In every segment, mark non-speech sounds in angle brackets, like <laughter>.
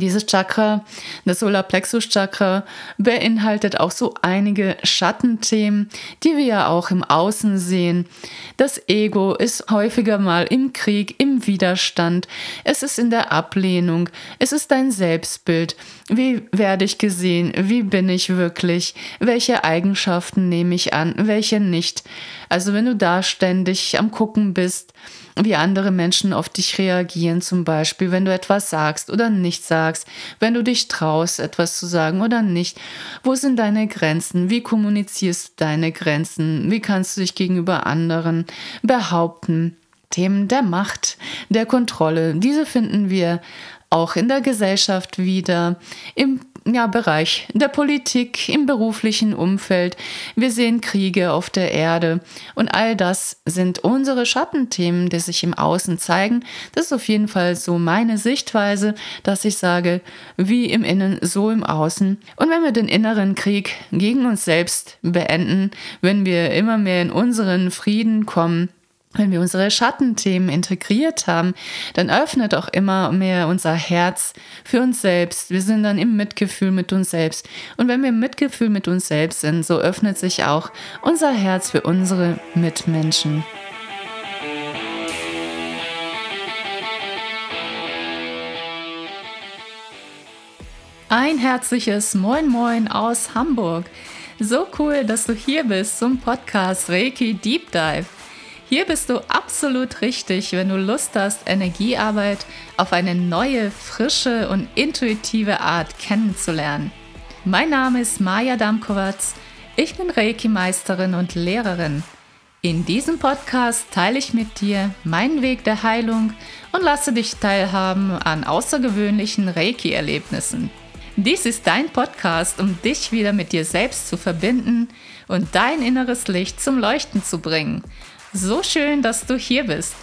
Dieses Chakra, das Solarplexus Chakra, beinhaltet auch so einige Schattenthemen, die wir ja auch im Außen sehen. Das Ego ist häufiger mal im Krieg, im Widerstand, es ist in der Ablehnung, es ist dein Selbstbild. Wie werde ich gesehen? Wie bin ich wirklich? Welche Eigenschaften nehme ich an? Welche nicht? Also wenn du da ständig am Gucken bist, wie andere Menschen auf dich reagieren, zum Beispiel, wenn du etwas sagst oder nicht sagst, wenn du dich traust, etwas zu sagen oder nicht. Wo sind deine Grenzen? Wie kommunizierst du deine Grenzen? Wie kannst du dich gegenüber anderen behaupten? Themen der Macht, der Kontrolle, diese finden wir auch in der Gesellschaft wieder, im ja, Bereich der Politik, im beruflichen Umfeld. Wir sehen Kriege auf der Erde und all das sind unsere Schattenthemen, die sich im Außen zeigen. Das ist auf jeden Fall so meine Sichtweise, dass ich sage, wie im Innen, so im Außen. Und wenn wir den inneren Krieg gegen uns selbst beenden, wenn wir immer mehr in unseren Frieden kommen, wenn wir unsere Schattenthemen integriert haben, dann öffnet auch immer mehr unser Herz für uns selbst. Wir sind dann im Mitgefühl mit uns selbst. Und wenn wir im Mitgefühl mit uns selbst sind, so öffnet sich auch unser Herz für unsere Mitmenschen. Ein herzliches Moin Moin aus Hamburg. So cool, dass du hier bist zum Podcast Reiki Deep Dive. Hier bist du absolut richtig, wenn du Lust hast, Energiearbeit auf eine neue, frische und intuitive Art kennenzulernen. Mein Name ist Maja Damkowatz. Ich bin Reiki-Meisterin und Lehrerin. In diesem Podcast teile ich mit dir meinen Weg der Heilung und lasse dich teilhaben an außergewöhnlichen Reiki-Erlebnissen. Dies ist dein Podcast, um dich wieder mit dir selbst zu verbinden und dein inneres Licht zum Leuchten zu bringen so schön, dass du hier bist.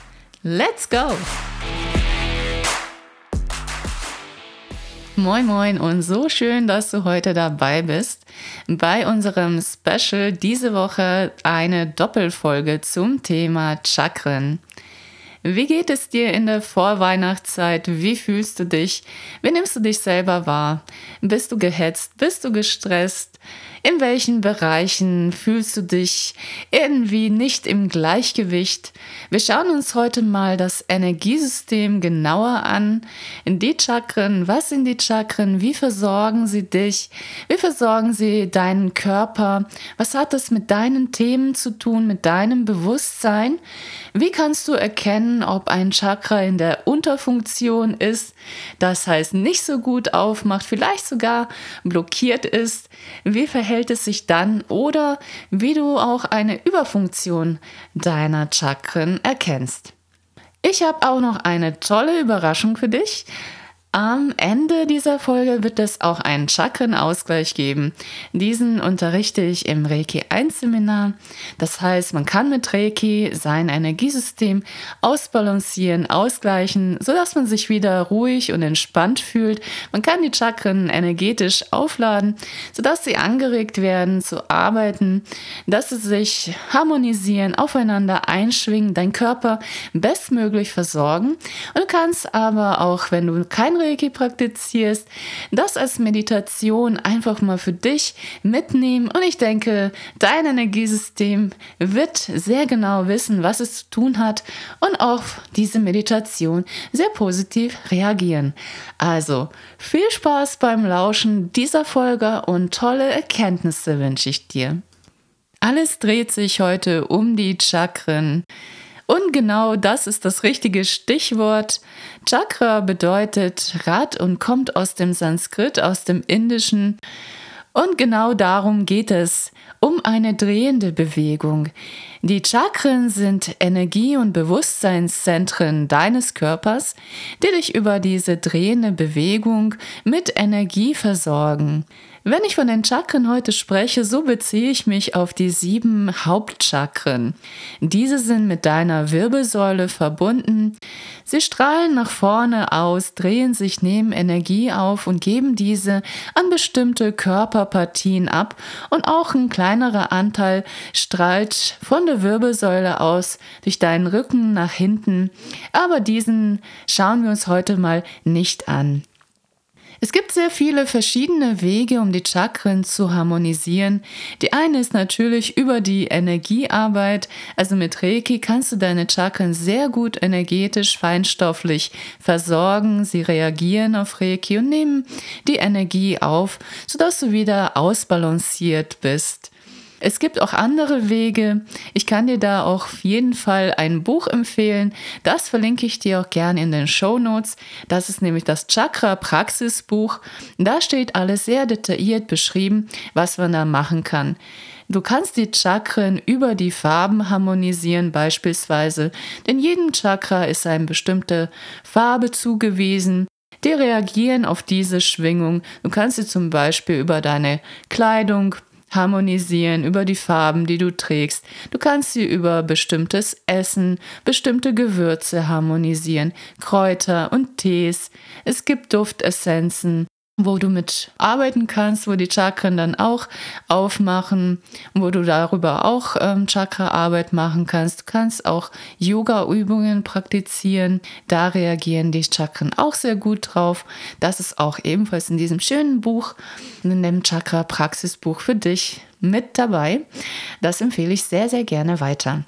Let's go! Moin Moin und so schön, dass du heute dabei bist. Bei unserem Special diese Woche eine Doppelfolge zum Thema Chakren. Wie geht es dir in der Vorweihnachtszeit? Wie fühlst du dich? Wie nimmst du dich selber wahr? Bist du gehetzt? Bist du gestresst? In welchen Bereichen fühlst du dich irgendwie nicht im Gleichgewicht? Wir schauen uns heute mal das Energiesystem genauer an. In die Chakren, was sind die Chakren? Wie versorgen sie dich? Wie versorgen sie deinen Körper? Was hat das mit deinen Themen zu tun, mit deinem Bewusstsein? Wie kannst du erkennen, ob ein Chakra in der Unterfunktion ist, das heißt nicht so gut aufmacht, vielleicht sogar blockiert ist? Wie verhält es sich dann oder wie du auch eine Überfunktion deiner Chakren erkennst? Ich habe auch noch eine tolle Überraschung für dich. Am Ende dieser Folge wird es auch einen Chakrenausgleich geben. Diesen unterrichte ich im Reiki 1 Seminar. Das heißt, man kann mit Reiki sein Energiesystem ausbalancieren, ausgleichen, sodass man sich wieder ruhig und entspannt fühlt. Man kann die Chakren energetisch aufladen, sodass sie angeregt werden zu arbeiten, dass sie sich harmonisieren, aufeinander einschwingen, dein Körper bestmöglich versorgen. Und du kannst aber auch, wenn du kein Reiki praktizierst, das als Meditation einfach mal für dich mitnehmen. Und ich denke, dein Energiesystem wird sehr genau wissen, was es zu tun hat und auf diese Meditation sehr positiv reagieren. Also viel Spaß beim Lauschen dieser Folge und tolle Erkenntnisse wünsche ich dir. Alles dreht sich heute um die Chakren. Und genau das ist das richtige Stichwort. Chakra bedeutet Rad und kommt aus dem Sanskrit, aus dem Indischen. Und genau darum geht es, um eine drehende Bewegung. Die Chakren sind Energie- und Bewusstseinszentren deines Körpers, die dich über diese drehende Bewegung mit Energie versorgen. Wenn ich von den Chakren heute spreche, so beziehe ich mich auf die sieben Hauptchakren. Diese sind mit deiner Wirbelsäule verbunden. Sie strahlen nach vorne aus, drehen sich, nehmen Energie auf und geben diese an bestimmte Körperpartien ab und auch ein kleinerer Anteil strahlt von der Wirbelsäule aus durch deinen Rücken nach hinten. Aber diesen schauen wir uns heute mal nicht an. Es gibt sehr viele verschiedene Wege, um die Chakren zu harmonisieren. Die eine ist natürlich über die Energiearbeit. Also mit Reiki kannst du deine Chakren sehr gut energetisch, feinstofflich versorgen. Sie reagieren auf Reiki und nehmen die Energie auf, sodass du wieder ausbalanciert bist. Es gibt auch andere Wege. Ich kann dir da auch auf jeden Fall ein Buch empfehlen. Das verlinke ich dir auch gerne in den Show Notes. Das ist nämlich das Chakra Praxisbuch. Da steht alles sehr detailliert beschrieben, was man da machen kann. Du kannst die Chakren über die Farben harmonisieren beispielsweise, denn jedem Chakra ist eine bestimmte Farbe zugewiesen. Die reagieren auf diese Schwingung. Du kannst sie zum Beispiel über deine Kleidung harmonisieren über die Farben, die du trägst. Du kannst sie über bestimmtes Essen, bestimmte Gewürze harmonisieren, Kräuter und Tees. Es gibt Duftessenzen wo du mit arbeiten kannst, wo die Chakren dann auch aufmachen, wo du darüber auch ähm, Chakra-Arbeit machen kannst. Du kannst auch Yoga-Übungen praktizieren. Da reagieren die Chakren auch sehr gut drauf. Das ist auch ebenfalls in diesem schönen Buch, in dem Chakra-Praxisbuch für dich mit dabei. Das empfehle ich sehr, sehr gerne weiter.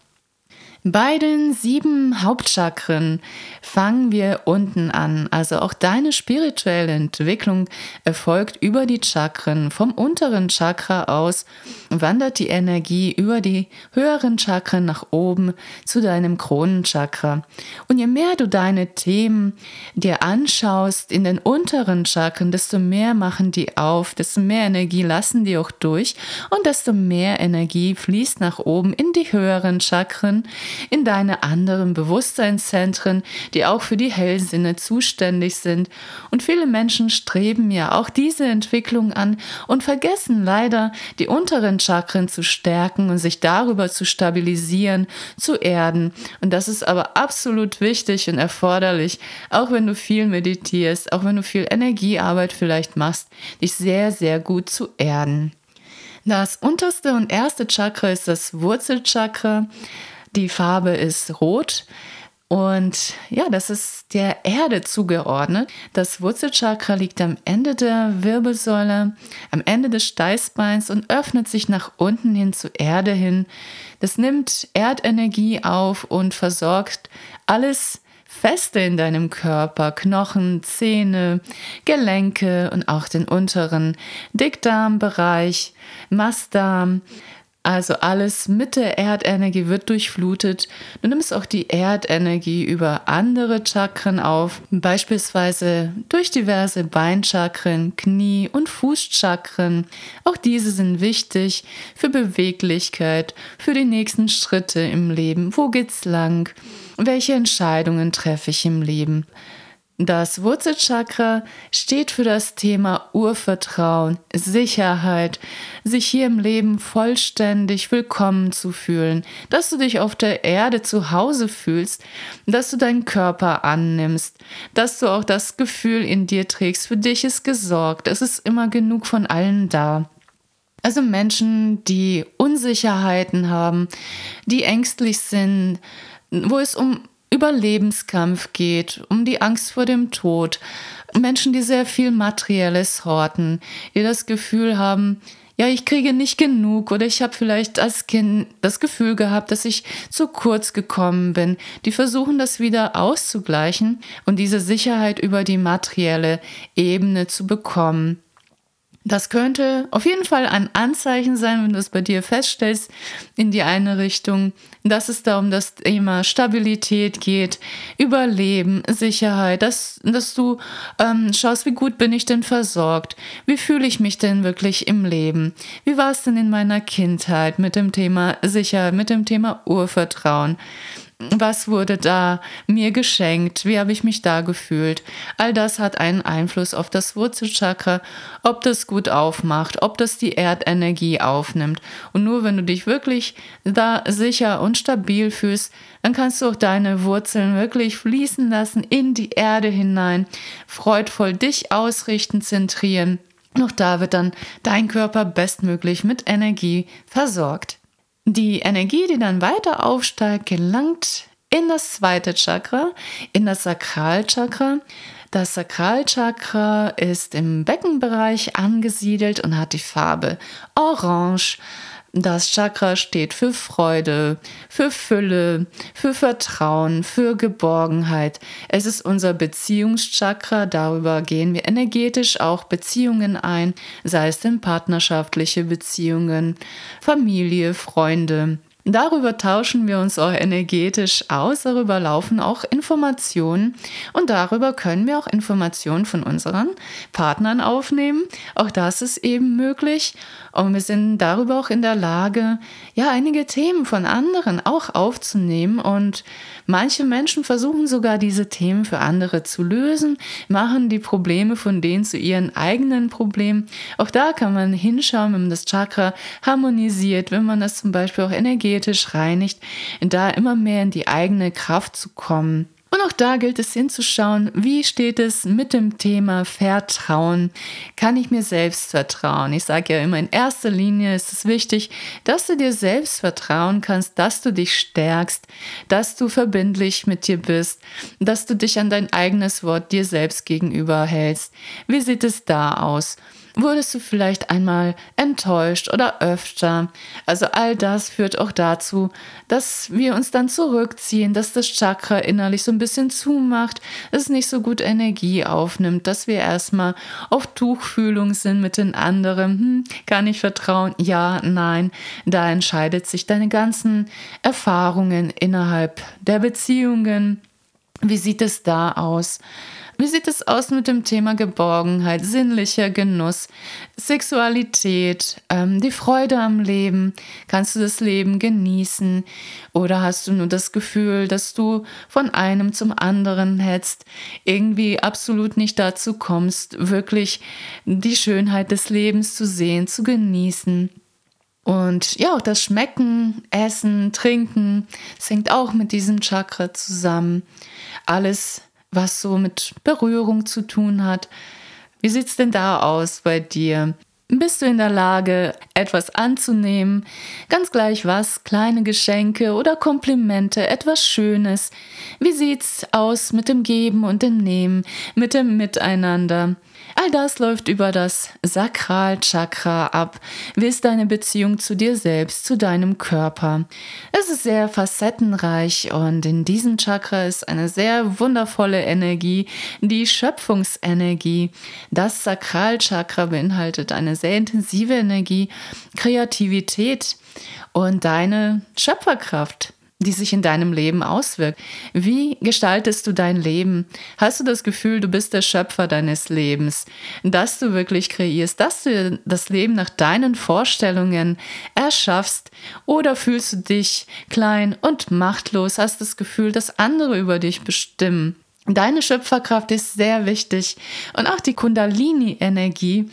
Bei den sieben Hauptchakren fangen wir unten an. Also auch deine spirituelle Entwicklung erfolgt über die Chakren. Vom unteren Chakra aus wandert die Energie über die höheren Chakren nach oben zu deinem Kronenchakra. Und je mehr du deine Themen dir anschaust in den unteren Chakren, desto mehr machen die auf, desto mehr Energie lassen die auch durch und desto mehr Energie fließt nach oben in die höheren Chakren in deine anderen Bewusstseinszentren, die auch für die Hellsinne zuständig sind. Und viele Menschen streben ja auch diese Entwicklung an und vergessen leider, die unteren Chakren zu stärken und sich darüber zu stabilisieren, zu erden. Und das ist aber absolut wichtig und erforderlich, auch wenn du viel meditierst, auch wenn du viel Energiearbeit vielleicht machst, dich sehr, sehr gut zu erden. Das unterste und erste Chakra ist das Wurzelchakra. Die Farbe ist rot. Und ja, das ist der Erde zugeordnet. Das Wurzelchakra liegt am Ende der Wirbelsäule, am Ende des Steißbeins und öffnet sich nach unten hin zur Erde hin. Das nimmt Erdenergie auf und versorgt alles Feste in deinem Körper, Knochen, Zähne, Gelenke und auch den unteren Dickdarmbereich, Mastdarm, also alles mit der Erdenergie wird durchflutet. Du nimmst auch die Erdenergie über andere Chakren auf, beispielsweise durch diverse Beinchakren, Knie- und Fußchakren. Auch diese sind wichtig für Beweglichkeit, für die nächsten Schritte im Leben. Wo geht's lang? Welche Entscheidungen treffe ich im Leben? Das Wurzelchakra steht für das Thema Urvertrauen, Sicherheit, sich hier im Leben vollständig willkommen zu fühlen, dass du dich auf der Erde zu Hause fühlst, dass du deinen Körper annimmst, dass du auch das Gefühl in dir trägst, für dich ist gesorgt, es ist immer genug von allen da. Also Menschen, die Unsicherheiten haben, die ängstlich sind, wo es um Überlebenskampf geht, um die Angst vor dem Tod. Menschen, die sehr viel Materielles horten, die das Gefühl haben, ja, ich kriege nicht genug oder ich habe vielleicht als Kind das Gefühl gehabt, dass ich zu kurz gekommen bin. Die versuchen das wieder auszugleichen und diese Sicherheit über die materielle Ebene zu bekommen. Das könnte auf jeden Fall ein Anzeichen sein, wenn du es bei dir feststellst, in die eine Richtung, dass es da um das Thema Stabilität geht, Überleben, Sicherheit, dass, dass du ähm, schaust, wie gut bin ich denn versorgt, wie fühle ich mich denn wirklich im Leben, wie war es denn in meiner Kindheit mit dem Thema Sicherheit, mit dem Thema Urvertrauen was wurde da mir geschenkt, wie habe ich mich da gefühlt. All das hat einen Einfluss auf das Wurzelchakra, ob das gut aufmacht, ob das die Erdenergie aufnimmt. Und nur wenn du dich wirklich da sicher und stabil fühlst, dann kannst du auch deine Wurzeln wirklich fließen lassen in die Erde hinein, freudvoll dich ausrichten, zentrieren. Auch da wird dann dein Körper bestmöglich mit Energie versorgt. Die Energie, die dann weiter aufsteigt, gelangt in das zweite Chakra, in das Sakralchakra. Das Sakralchakra ist im Beckenbereich angesiedelt und hat die Farbe Orange. Das Chakra steht für Freude, für Fülle, für Vertrauen, für Geborgenheit. Es ist unser Beziehungschakra, darüber gehen wir energetisch auch Beziehungen ein, sei es denn partnerschaftliche Beziehungen, Familie, Freunde. Darüber tauschen wir uns auch energetisch aus, darüber laufen auch Informationen und darüber können wir auch Informationen von unseren Partnern aufnehmen. Auch das ist eben möglich und wir sind darüber auch in der Lage, ja, einige Themen von anderen auch aufzunehmen und manche Menschen versuchen sogar diese Themen für andere zu lösen, machen die Probleme von denen zu ihren eigenen Problemen. Auch da kann man hinschauen, wenn man das Chakra harmonisiert, wenn man das zum Beispiel auch energetisch energetisch reinigt, da immer mehr in die eigene Kraft zu kommen. Und auch da gilt es hinzuschauen, wie steht es mit dem Thema Vertrauen? Kann ich mir selbst vertrauen? Ich sage ja immer, in erster Linie ist es wichtig, dass du dir selbst vertrauen kannst, dass du dich stärkst, dass du verbindlich mit dir bist, dass du dich an dein eigenes Wort dir selbst gegenüber hältst. Wie sieht es da aus? Wurdest du vielleicht einmal enttäuscht oder öfter? Also all das führt auch dazu, dass wir uns dann zurückziehen, dass das Chakra innerlich so ein bisschen zumacht, es nicht so gut Energie aufnimmt, dass wir erstmal auf Tuchfühlung sind mit den anderen. Hm, kann ich vertrauen? Ja, nein. Da entscheidet sich deine ganzen Erfahrungen innerhalb der Beziehungen. Wie sieht es da aus? Wie sieht es aus mit dem Thema Geborgenheit, sinnlicher Genuss, Sexualität, ähm, die Freude am Leben? Kannst du das Leben genießen? Oder hast du nur das Gefühl, dass du von einem zum anderen hetzt, irgendwie absolut nicht dazu kommst, wirklich die Schönheit des Lebens zu sehen, zu genießen? Und ja, auch das Schmecken, Essen, Trinken, das hängt auch mit diesem Chakra zusammen. Alles was so mit Berührung zu tun hat. Wie sieht es denn da aus bei dir? Bist du in der Lage, etwas anzunehmen? Ganz gleich was, kleine Geschenke oder Komplimente, etwas Schönes. Wie sieht's aus mit dem Geben und dem Nehmen, mit dem Miteinander? All das läuft über das Sakralchakra ab. Wie ist deine Beziehung zu dir selbst, zu deinem Körper? Es ist sehr facettenreich und in diesem Chakra ist eine sehr wundervolle Energie, die Schöpfungsenergie. Das Sakralchakra beinhaltet eine sehr intensive Energie, Kreativität und deine Schöpferkraft die sich in deinem Leben auswirkt. Wie gestaltest du dein Leben? Hast du das Gefühl, du bist der Schöpfer deines Lebens, dass du wirklich kreierst, dass du das Leben nach deinen Vorstellungen erschaffst? Oder fühlst du dich klein und machtlos, hast das Gefühl, dass andere über dich bestimmen? Deine Schöpferkraft ist sehr wichtig und auch die Kundalini-Energie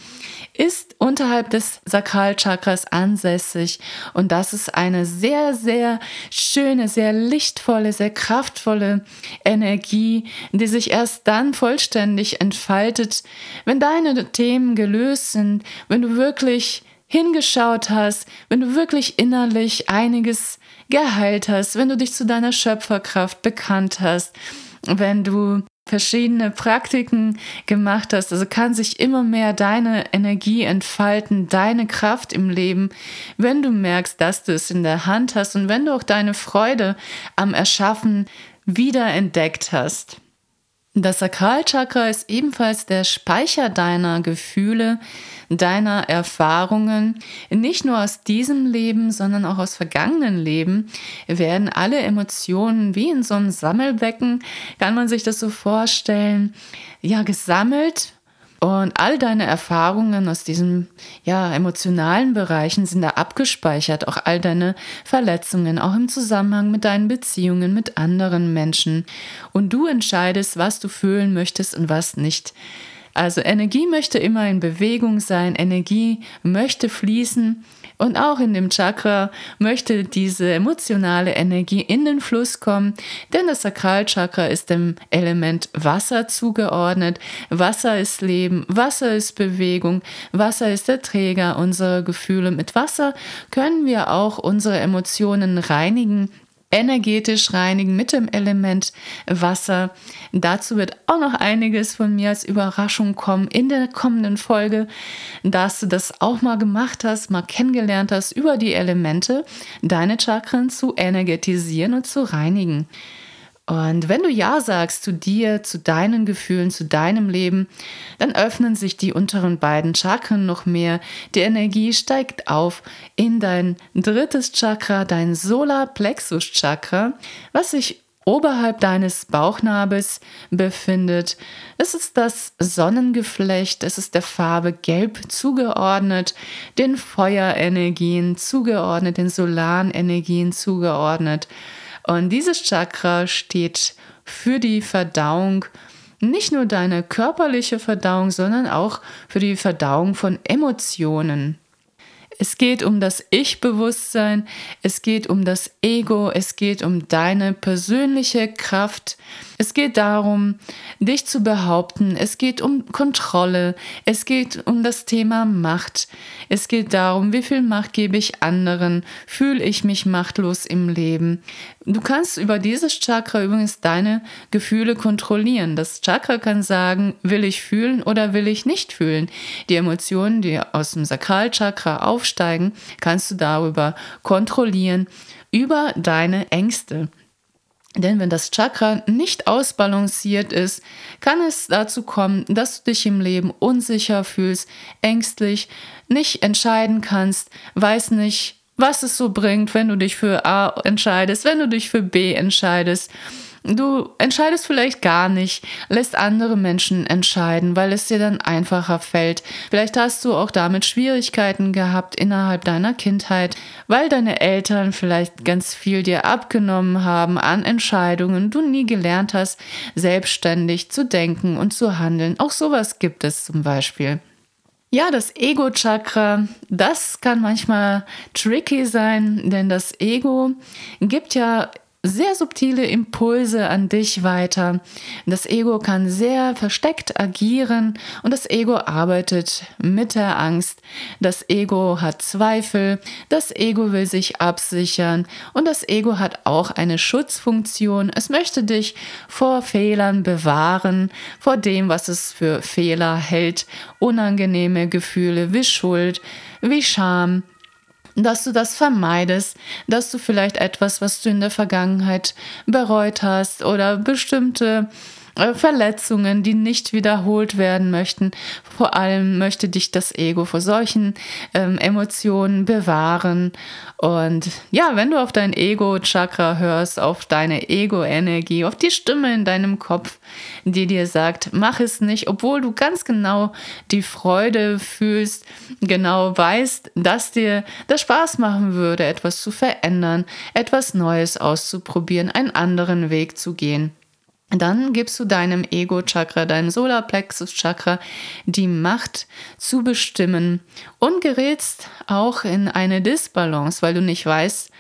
ist unterhalb des Sakralchakras ansässig. Und das ist eine sehr, sehr schöne, sehr lichtvolle, sehr kraftvolle Energie, die sich erst dann vollständig entfaltet, wenn deine Themen gelöst sind, wenn du wirklich hingeschaut hast, wenn du wirklich innerlich einiges geheilt hast, wenn du dich zu deiner Schöpferkraft bekannt hast, wenn du verschiedene Praktiken gemacht hast, also kann sich immer mehr deine Energie entfalten, deine Kraft im Leben, wenn du merkst, dass du es in der Hand hast und wenn du auch deine Freude am Erschaffen wieder entdeckt hast. Das Sakralchakra ist ebenfalls der Speicher deiner Gefühle, deiner Erfahrungen. Nicht nur aus diesem Leben, sondern auch aus vergangenen Leben werden alle Emotionen wie in so einem Sammelbecken, kann man sich das so vorstellen, ja, gesammelt und all deine Erfahrungen aus diesen ja, emotionalen Bereichen sind da abgespeichert, auch all deine Verletzungen, auch im Zusammenhang mit deinen Beziehungen mit anderen Menschen. Und du entscheidest, was du fühlen möchtest und was nicht. Also Energie möchte immer in Bewegung sein, Energie möchte fließen und auch in dem Chakra möchte diese emotionale Energie in den Fluss kommen, denn das Sakralchakra ist dem Element Wasser zugeordnet. Wasser ist Leben, Wasser ist Bewegung, Wasser ist der Träger unserer Gefühle. Mit Wasser können wir auch unsere Emotionen reinigen energetisch reinigen mit dem Element Wasser. Dazu wird auch noch einiges von mir als Überraschung kommen in der kommenden Folge, dass du das auch mal gemacht hast, mal kennengelernt hast über die Elemente, deine Chakren zu energetisieren und zu reinigen. Und wenn du Ja sagst zu dir, zu deinen Gefühlen, zu deinem Leben, dann öffnen sich die unteren beiden Chakren noch mehr. Die Energie steigt auf in dein drittes Chakra, dein Solarplexus Chakra, was sich oberhalb deines Bauchnabels befindet. Es ist das Sonnengeflecht, es ist der Farbe Gelb zugeordnet, den Feuerenergien zugeordnet, den Solarenergien zugeordnet. Und dieses Chakra steht für die Verdauung, nicht nur deine körperliche Verdauung, sondern auch für die Verdauung von Emotionen. Es geht um das Ich-Bewusstsein, es geht um das Ego, es geht um deine persönliche Kraft, es geht darum, dich zu behaupten, es geht um Kontrolle, es geht um das Thema Macht, es geht darum, wie viel Macht gebe ich anderen, fühle ich mich machtlos im Leben. Du kannst über dieses Chakra übrigens deine Gefühle kontrollieren. Das Chakra kann sagen, will ich fühlen oder will ich nicht fühlen. Die Emotionen, die aus dem Sakralchakra aufsteigen, kannst du darüber kontrollieren, über deine Ängste. Denn wenn das Chakra nicht ausbalanciert ist, kann es dazu kommen, dass du dich im Leben unsicher fühlst, ängstlich, nicht entscheiden kannst, weiß nicht, was es so bringt, wenn du dich für A entscheidest, wenn du dich für B entscheidest. Du entscheidest vielleicht gar nicht, lässt andere Menschen entscheiden, weil es dir dann einfacher fällt. Vielleicht hast du auch damit Schwierigkeiten gehabt innerhalb deiner Kindheit, weil deine Eltern vielleicht ganz viel dir abgenommen haben an Entscheidungen, du nie gelernt hast, selbstständig zu denken und zu handeln. Auch sowas gibt es zum Beispiel. Ja, das Ego-Chakra, das kann manchmal tricky sein, denn das Ego gibt ja sehr subtile Impulse an dich weiter. Das Ego kann sehr versteckt agieren und das Ego arbeitet mit der Angst. Das Ego hat Zweifel, das Ego will sich absichern und das Ego hat auch eine Schutzfunktion. Es möchte dich vor Fehlern bewahren, vor dem, was es für Fehler hält, unangenehme Gefühle wie Schuld, wie Scham, dass du das vermeidest, dass du vielleicht etwas, was du in der Vergangenheit bereut hast oder bestimmte Verletzungen, die nicht wiederholt werden möchten. Vor allem möchte dich das Ego vor solchen ähm, Emotionen bewahren. Und ja, wenn du auf dein Ego-Chakra hörst, auf deine Ego-Energie, auf die Stimme in deinem Kopf, die dir sagt, mach es nicht, obwohl du ganz genau die Freude fühlst, genau weißt, dass dir das Spaß machen würde, etwas zu verändern, etwas Neues auszuprobieren, einen anderen Weg zu gehen dann gibst du deinem Ego-Chakra, deinem Solarplexus-Chakra die Macht zu bestimmen und gerätst auch in eine Disbalance, weil du nicht weißt,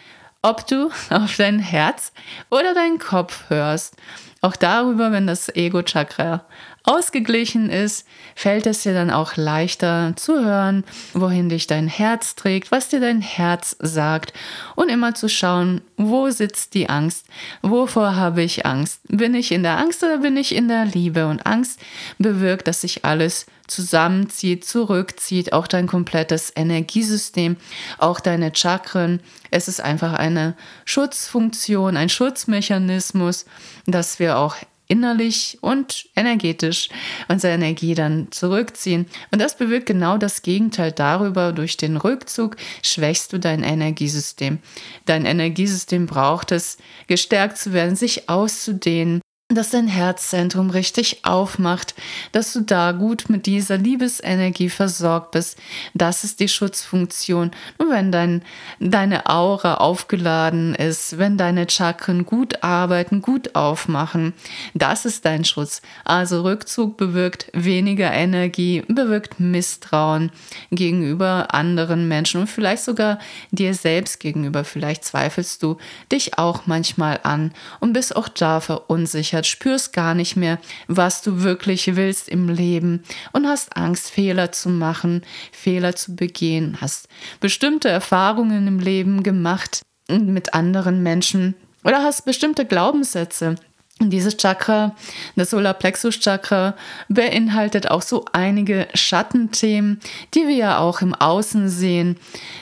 ob du <laughs> auf dein Herz oder deinen Kopf hörst. Auch darüber, wenn das Ego-Chakra ausgeglichen ist, fällt es dir dann auch leichter zu hören, wohin dich dein Herz trägt, was dir dein Herz sagt und immer zu schauen, wo sitzt die Angst, wovor habe ich Angst, bin ich in der Angst oder bin ich in der Liebe und Angst bewirkt, dass sich alles zusammenzieht, zurückzieht, auch dein komplettes Energiesystem, auch deine Chakren. Es ist einfach eine Schutzfunktion, ein Schutzmechanismus, dass wir auch innerlich und energetisch unsere Energie dann zurückziehen. Und das bewirkt genau das Gegenteil darüber. Durch den Rückzug schwächst du dein Energiesystem. Dein Energiesystem braucht es, gestärkt zu werden, sich auszudehnen, dass dein Herzzentrum richtig aufmacht, dass du da gut mit dieser Liebesenergie versorgt bist. Das ist die Schutzfunktion. Und wenn dein, deine Aura aufgeladen ist, wenn deine Chakren gut arbeiten, gut aufmachen, das ist dein Schutz. Also Rückzug bewirkt weniger Energie, bewirkt Misstrauen gegenüber anderen Menschen und vielleicht sogar dir selbst gegenüber. Vielleicht zweifelst du dich auch manchmal an und bist auch da verunsichert verunsichert, spürst gar nicht mehr, was du wirklich willst im Leben und hast Angst, Fehler zu machen, Fehler zu begehen, hast bestimmte Erfahrungen im Leben gemacht mit anderen Menschen oder hast bestimmte Glaubenssätze, dieses Chakra, das Solarplexus Chakra, beinhaltet auch so einige Schattenthemen, die wir ja auch im Außen sehen.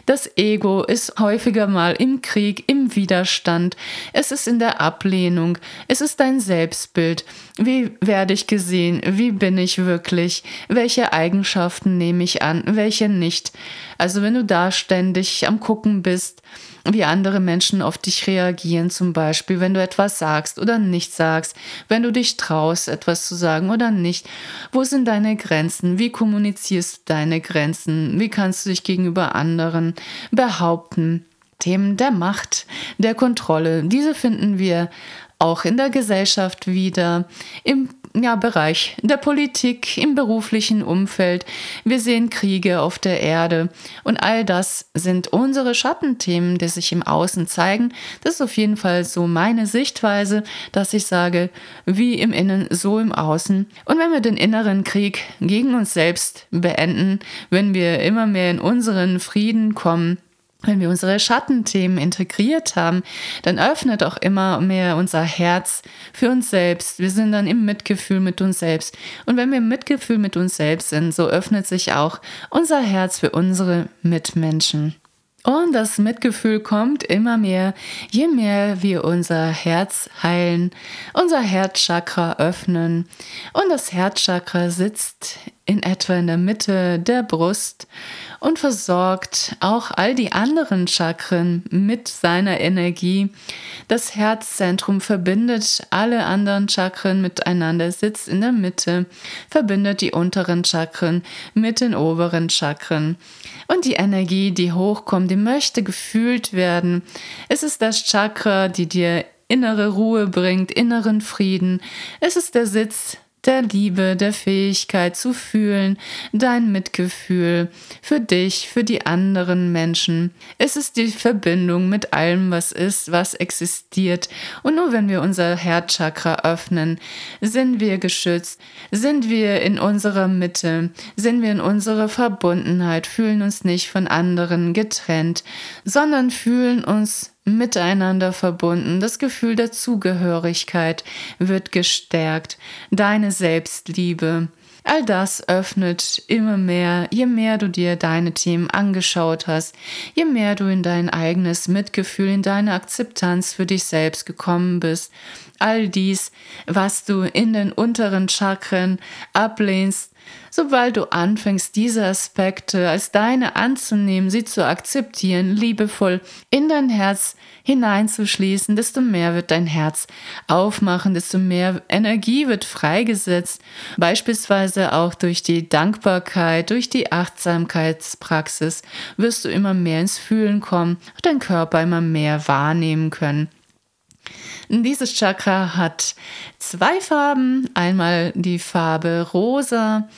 Das Ego ist häufiger mal im Krieg, im Widerstand, es ist in der Ablehnung, es ist dein Selbstbild. Wie werde ich gesehen? Wie bin ich wirklich? Welche Eigenschaften nehme ich an? Welche nicht? Also wenn du da ständig am Gucken bist, wie andere Menschen auf dich reagieren, zum Beispiel, wenn du etwas sagst oder nicht sagst, wenn du dich traust, etwas zu sagen oder nicht. Wo sind deine Grenzen? Wie kommunizierst du deine Grenzen? Wie kannst du dich gegenüber anderen behaupten? Themen der Macht, der Kontrolle, diese finden wir auch in der Gesellschaft wieder, im ja, Bereich der Politik, im beruflichen Umfeld. Wir sehen Kriege auf der Erde und all das sind unsere Schattenthemen, die sich im Außen zeigen. Das ist auf jeden Fall so meine Sichtweise, dass ich sage, wie im Innen, so im Außen. Und wenn wir den inneren Krieg gegen uns selbst beenden, wenn wir immer mehr in unseren Frieden kommen, wenn wir unsere Schattenthemen integriert haben, dann öffnet auch immer mehr unser Herz für uns selbst. Wir sind dann im Mitgefühl mit uns selbst. Und wenn wir im Mitgefühl mit uns selbst sind, so öffnet sich auch unser Herz für unsere Mitmenschen. Und das Mitgefühl kommt immer mehr, je mehr wir unser Herz heilen, unser Herzchakra öffnen. Und das Herzchakra sitzt in etwa in der Mitte der Brust und versorgt auch all die anderen Chakren mit seiner Energie. Das Herzzentrum verbindet alle anderen Chakren miteinander, sitzt in der Mitte, verbindet die unteren Chakren mit den oberen Chakren. Und die Energie, die hochkommt, die möchte gefühlt werden. Es ist das Chakra, die dir innere Ruhe bringt, inneren Frieden. Es ist der Sitz der Liebe, der Fähigkeit zu fühlen, dein Mitgefühl für dich, für die anderen Menschen. Es ist die Verbindung mit allem, was ist, was existiert. Und nur wenn wir unser Herzchakra öffnen, sind wir geschützt, sind wir in unserer Mitte, sind wir in unserer Verbundenheit, fühlen uns nicht von anderen getrennt, sondern fühlen uns miteinander verbunden. Das Gefühl der Zugehörigkeit wird gestärkt. Deine Selbstliebe. All das öffnet immer mehr, je mehr du dir deine Themen angeschaut hast, je mehr du in dein eigenes Mitgefühl, in deine Akzeptanz für dich selbst gekommen bist. All dies, was du in den unteren Chakren ablehnst, Sobald du anfängst, diese Aspekte als deine anzunehmen, sie zu akzeptieren, liebevoll in dein Herz hineinzuschließen, desto mehr wird dein Herz aufmachen, desto mehr Energie wird freigesetzt, beispielsweise auch durch die Dankbarkeit, durch die Achtsamkeitspraxis wirst du immer mehr ins Fühlen kommen, dein Körper immer mehr wahrnehmen können. Dieses Chakra hat zwei Farben. Einmal die Farbe rosa.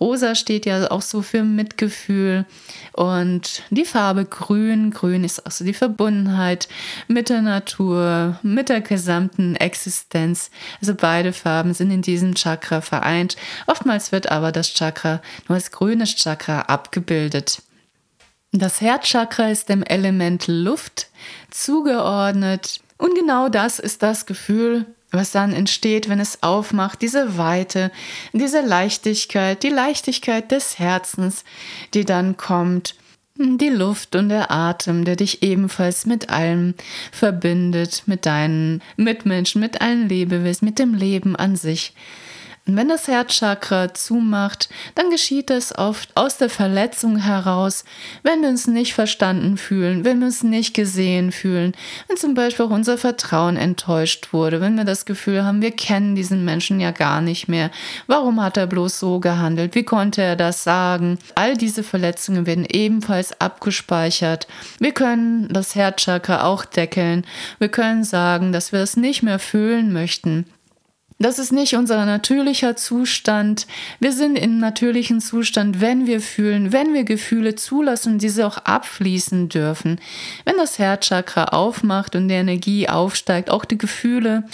Rosa steht ja auch so für Mitgefühl. Und die Farbe grün. Grün ist auch so die Verbundenheit mit der Natur, mit der gesamten Existenz. Also beide Farben sind in diesem Chakra vereint. Oftmals wird aber das Chakra nur als grünes Chakra abgebildet. Das Herzchakra ist dem Element Luft zugeordnet. Und genau das ist das Gefühl, was dann entsteht, wenn es aufmacht, diese Weite, diese Leichtigkeit, die Leichtigkeit des Herzens, die dann kommt, die Luft und der Atem, der dich ebenfalls mit allem verbindet, mit deinen Mitmenschen, mit allen Lebewesen, mit dem Leben an sich. Und wenn das Herzchakra zumacht, dann geschieht das oft aus der Verletzung heraus, wenn wir uns nicht verstanden fühlen, wenn wir uns nicht gesehen fühlen, wenn zum Beispiel auch unser Vertrauen enttäuscht wurde, wenn wir das Gefühl haben, wir kennen diesen Menschen ja gar nicht mehr. Warum hat er bloß so gehandelt? Wie konnte er das sagen? All diese Verletzungen werden ebenfalls abgespeichert. Wir können das Herzchakra auch deckeln. Wir können sagen, dass wir es nicht mehr fühlen möchten. Das ist nicht unser natürlicher Zustand. Wir sind im natürlichen Zustand, wenn wir fühlen, wenn wir Gefühle zulassen diese auch abfließen dürfen. Wenn das Herzchakra aufmacht und die Energie aufsteigt, auch die Gefühle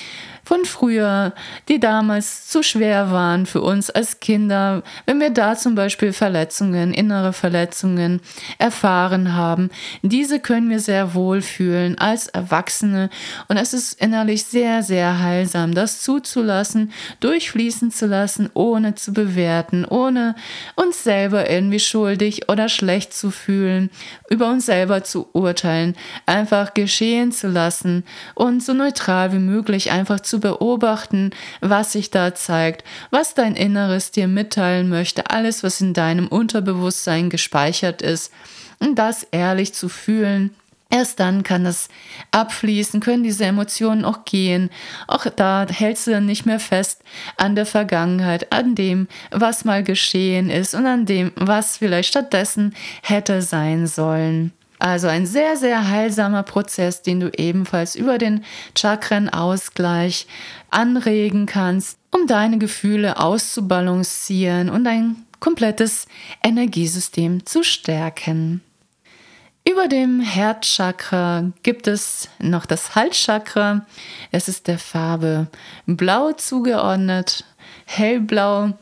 von früher, die damals zu schwer waren für uns als Kinder, wenn wir da zum Beispiel Verletzungen, innere Verletzungen erfahren haben, diese können wir sehr wohl fühlen als Erwachsene. Und es ist innerlich sehr, sehr heilsam, das zuzulassen, durchfließen zu lassen, ohne zu bewerten, ohne uns selber irgendwie schuldig oder schlecht zu fühlen, über uns selber zu urteilen, einfach geschehen zu lassen und so neutral wie möglich einfach zu beobachten, was sich da zeigt, was dein Inneres dir mitteilen möchte, alles, was in deinem Unterbewusstsein gespeichert ist, und das ehrlich zu fühlen. Erst dann kann das abfließen, können diese Emotionen auch gehen. Auch da hältst du dann nicht mehr fest an der Vergangenheit, an dem, was mal geschehen ist und an dem, was vielleicht stattdessen hätte sein sollen. Also ein sehr, sehr heilsamer Prozess, den du ebenfalls über den Chakrenausgleich anregen kannst, um deine Gefühle auszubalancieren und dein komplettes Energiesystem zu stärken. Über dem Herzchakra gibt es noch das Halschakra. Es ist der Farbe Blau zugeordnet, hellblau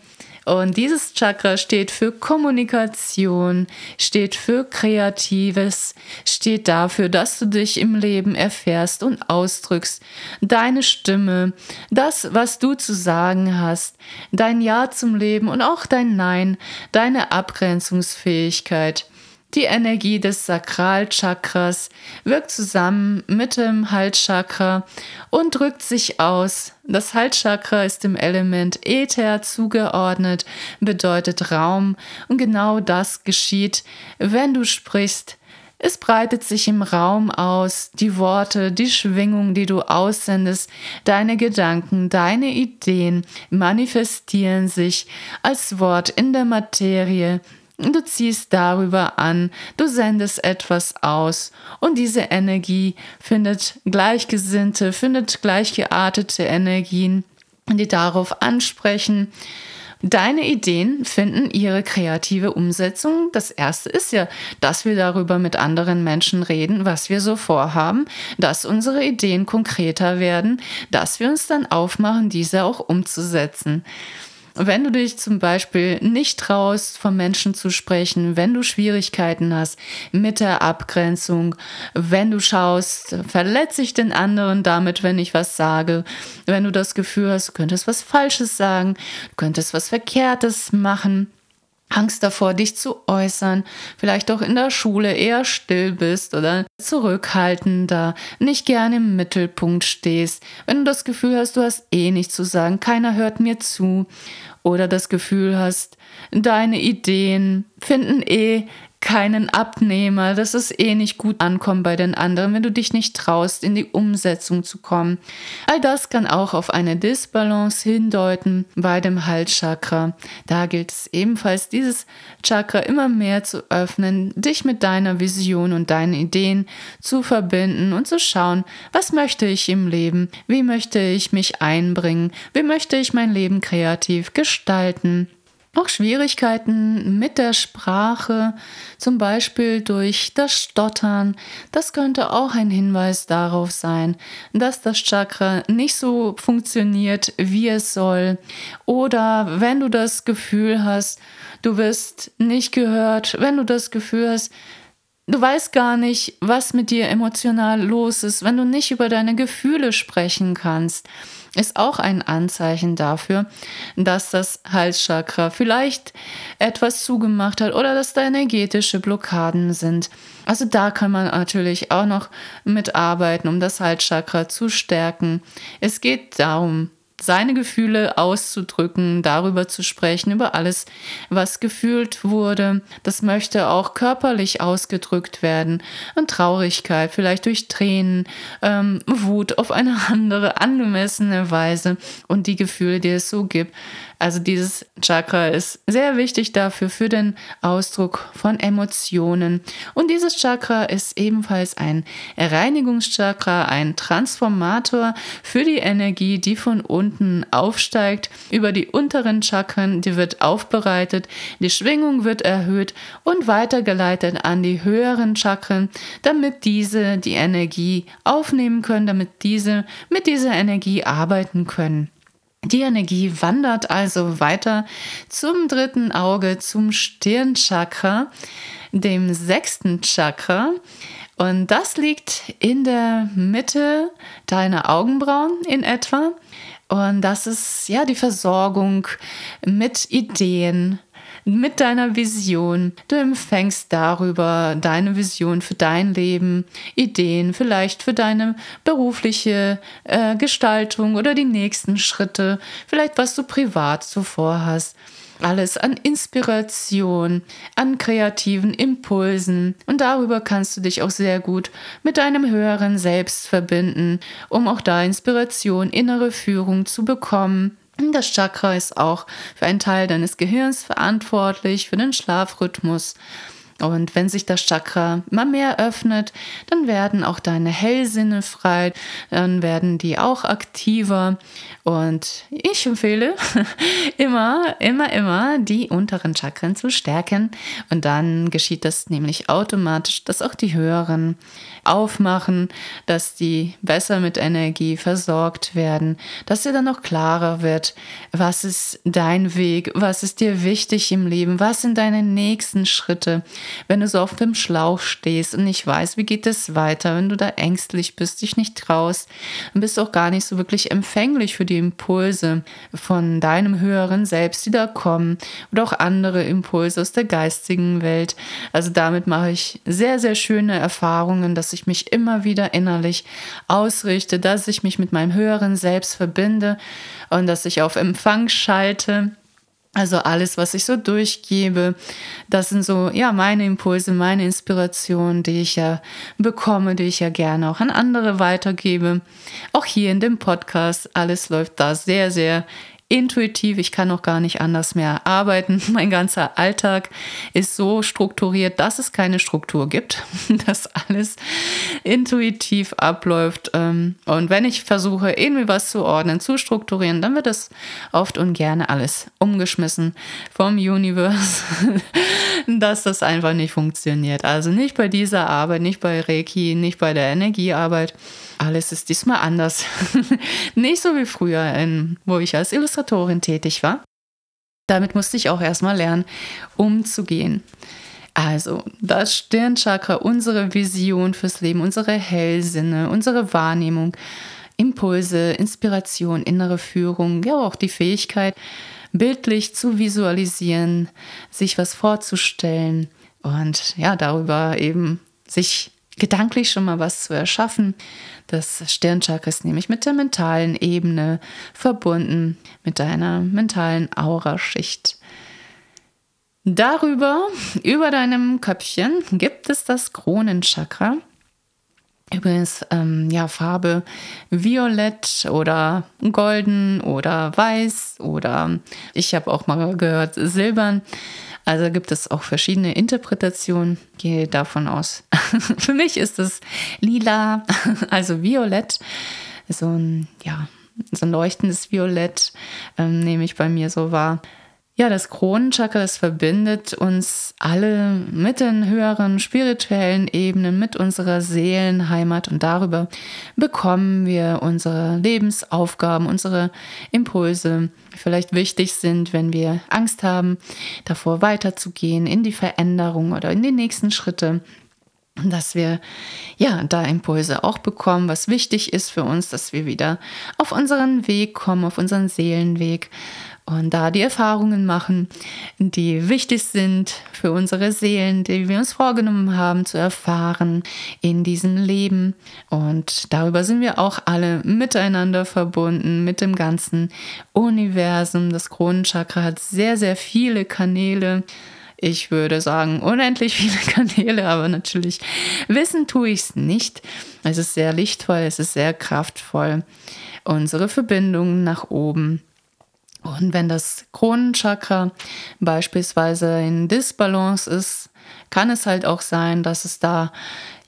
und dieses Chakra steht für Kommunikation, steht für Kreatives, steht dafür, dass du dich im Leben erfährst und ausdrückst. Deine Stimme, das, was du zu sagen hast, dein Ja zum Leben und auch dein Nein, deine Abgrenzungsfähigkeit. Die Energie des Sakralchakras wirkt zusammen mit dem Halschakra und drückt sich aus. Das Halschakra ist dem Element Äther zugeordnet, bedeutet Raum und genau das geschieht, wenn du sprichst. Es breitet sich im Raum aus, die Worte, die Schwingung, die du aussendest, deine Gedanken, deine Ideen manifestieren sich als Wort in der Materie, Du ziehst darüber an, du sendest etwas aus und diese Energie findet Gleichgesinnte, findet gleichgeartete Energien, die darauf ansprechen. Deine Ideen finden ihre kreative Umsetzung. Das erste ist ja, dass wir darüber mit anderen Menschen reden, was wir so vorhaben, dass unsere Ideen konkreter werden, dass wir uns dann aufmachen, diese auch umzusetzen. Wenn du dich zum Beispiel nicht traust, von Menschen zu sprechen, wenn du Schwierigkeiten hast mit der Abgrenzung, wenn du schaust, verletze ich den anderen damit, wenn ich was sage, wenn du das Gefühl hast, du könntest was Falsches sagen, du könntest was Verkehrtes machen, Angst davor, dich zu äußern, vielleicht auch in der Schule eher still bist oder zurückhaltender, nicht gerne im Mittelpunkt stehst, wenn du das Gefühl hast, du hast eh nichts zu sagen, keiner hört mir zu. Oder das Gefühl hast, deine Ideen finden eh keinen Abnehmer, dass es eh nicht gut ankommt bei den anderen, wenn du dich nicht traust, in die Umsetzung zu kommen. All das kann auch auf eine Disbalance hindeuten bei dem Halschakra. Da gilt es ebenfalls, dieses Chakra immer mehr zu öffnen, dich mit deiner Vision und deinen Ideen zu verbinden und zu schauen, was möchte ich im Leben, wie möchte ich mich einbringen, wie möchte ich mein Leben kreativ gestalten. Auch Schwierigkeiten mit der Sprache, zum Beispiel durch das Stottern, das könnte auch ein Hinweis darauf sein, dass das Chakra nicht so funktioniert, wie es soll. Oder wenn du das Gefühl hast, du wirst nicht gehört, wenn du das Gefühl hast, Du weißt gar nicht, was mit dir emotional los ist, wenn du nicht über deine Gefühle sprechen kannst ist auch ein Anzeichen dafür, dass das Halschakra vielleicht etwas zugemacht hat oder dass da energetische Blockaden sind. Also da kann man natürlich auch noch mitarbeiten, um das Halschakra zu stärken. Es geht darum, seine Gefühle auszudrücken, darüber zu sprechen, über alles, was gefühlt wurde. Das möchte auch körperlich ausgedrückt werden. Und Traurigkeit, vielleicht durch Tränen, ähm, Wut auf eine <laughs> andere, angemessene Weise und die Gefühle, die es so gibt. Also dieses Chakra ist sehr wichtig dafür, für den Ausdruck von Emotionen. Und dieses Chakra ist ebenfalls ein Reinigungschakra, ein Transformator für die Energie, die von unten aufsteigt, über die unteren Chakren, die wird aufbereitet, die Schwingung wird erhöht und weitergeleitet an die höheren Chakren, damit diese die Energie aufnehmen können, damit diese mit dieser Energie arbeiten können. Die Energie wandert also weiter zum dritten Auge, zum Stirnchakra, dem sechsten Chakra. Und das liegt in der Mitte deiner Augenbrauen in etwa. Und das ist ja die Versorgung mit Ideen, mit deiner Vision. Du empfängst darüber deine Vision für dein Leben, Ideen vielleicht für deine berufliche äh, Gestaltung oder die nächsten Schritte, vielleicht was du privat so vorhast alles an Inspiration, an kreativen Impulsen. Und darüber kannst du dich auch sehr gut mit deinem höheren Selbst verbinden, um auch da Inspiration, innere Führung zu bekommen das Chakra ist auch für einen Teil deines Gehirns verantwortlich, für den Schlafrhythmus. Und wenn sich das Chakra immer mehr öffnet, dann werden auch deine Hellsinne frei, dann werden die auch aktiver. Und ich empfehle <laughs> immer, immer, immer die unteren Chakren zu stärken. Und dann geschieht das nämlich automatisch, dass auch die höheren aufmachen, dass die besser mit Energie versorgt werden, dass dir dann noch klarer wird, was ist dein Weg, was ist dir wichtig im Leben, was sind deine nächsten Schritte, wenn du so auf dem Schlauch stehst und nicht weißt, wie geht es weiter, wenn du da ängstlich bist, dich nicht traust, dann bist du auch gar nicht so wirklich empfänglich für die Impulse von deinem höheren Selbst, die da kommen oder auch andere Impulse aus der geistigen Welt. Also damit mache ich sehr, sehr schöne Erfahrungen, dass ich mich immer wieder innerlich ausrichte, dass ich mich mit meinem höheren Selbst verbinde und dass ich auf Empfang schalte. Also alles, was ich so durchgebe, das sind so, ja, meine Impulse, meine Inspirationen, die ich ja bekomme, die ich ja gerne auch an andere weitergebe. Auch hier in dem Podcast, alles läuft da sehr, sehr intuitiv, ich kann auch gar nicht anders mehr arbeiten. <laughs> Mein ganzer Alltag ist so strukturiert, dass es keine Struktur gibt, <laughs> dass alles intuitiv abläuft. Ähm, und wenn ich versuche, irgendwie was zu ordnen, zu strukturieren, dann wird das oft und gerne alles umgeschmissen vom Universe, <laughs> dass das einfach nicht funktioniert. Also nicht bei dieser Arbeit, nicht bei Reiki, nicht bei der Energiearbeit alles ist diesmal anders. <laughs> Nicht so wie früher, in, wo ich als Illustratorin tätig war. Damit musste ich auch erstmal lernen, umzugehen. Also, das Stirnchakra, unsere Vision fürs Leben, unsere Hellsinne, unsere Wahrnehmung, Impulse, Inspiration, innere Führung, ja auch die Fähigkeit, bildlich zu visualisieren, sich was vorzustellen und ja, darüber eben sich gedanklich schon mal was zu erschaffen. Das Stirnchakra ist nämlich mit der mentalen Ebene verbunden, mit deiner mentalen Auraschicht. Darüber, über deinem Köpfchen, gibt es das Kronenchakra. Übrigens, ähm, ja, Farbe violett oder golden oder weiß oder ich habe auch mal gehört silbern. Also gibt es auch verschiedene Interpretationen. Gehe davon aus. <laughs> Für mich ist es lila, <laughs> also violett. So ein, ja, so ein leuchtendes Violett ähm, nehme ich bei mir so wahr. Ja, das Kronenchakra, das verbindet uns alle mit den höheren spirituellen Ebenen, mit unserer Seelenheimat. Und darüber bekommen wir unsere Lebensaufgaben, unsere Impulse, die vielleicht wichtig sind, wenn wir Angst haben, davor weiterzugehen in die Veränderung oder in die nächsten Schritte. Dass wir ja da Impulse auch bekommen, was wichtig ist für uns, dass wir wieder auf unseren Weg kommen, auf unseren Seelenweg und da die Erfahrungen machen, die wichtig sind für unsere Seelen, die wir uns vorgenommen haben zu erfahren in diesem Leben. Und darüber sind wir auch alle miteinander verbunden, mit dem ganzen Universum. Das Kronenchakra hat sehr, sehr viele Kanäle. Ich würde sagen, unendlich viele <laughs> Kanäle, aber natürlich wissen tue ich es nicht. Es ist sehr lichtvoll, es ist sehr kraftvoll. Unsere Verbindung nach oben und wenn das Kronenchakra beispielsweise in Disbalance ist, kann es halt auch sein, dass es da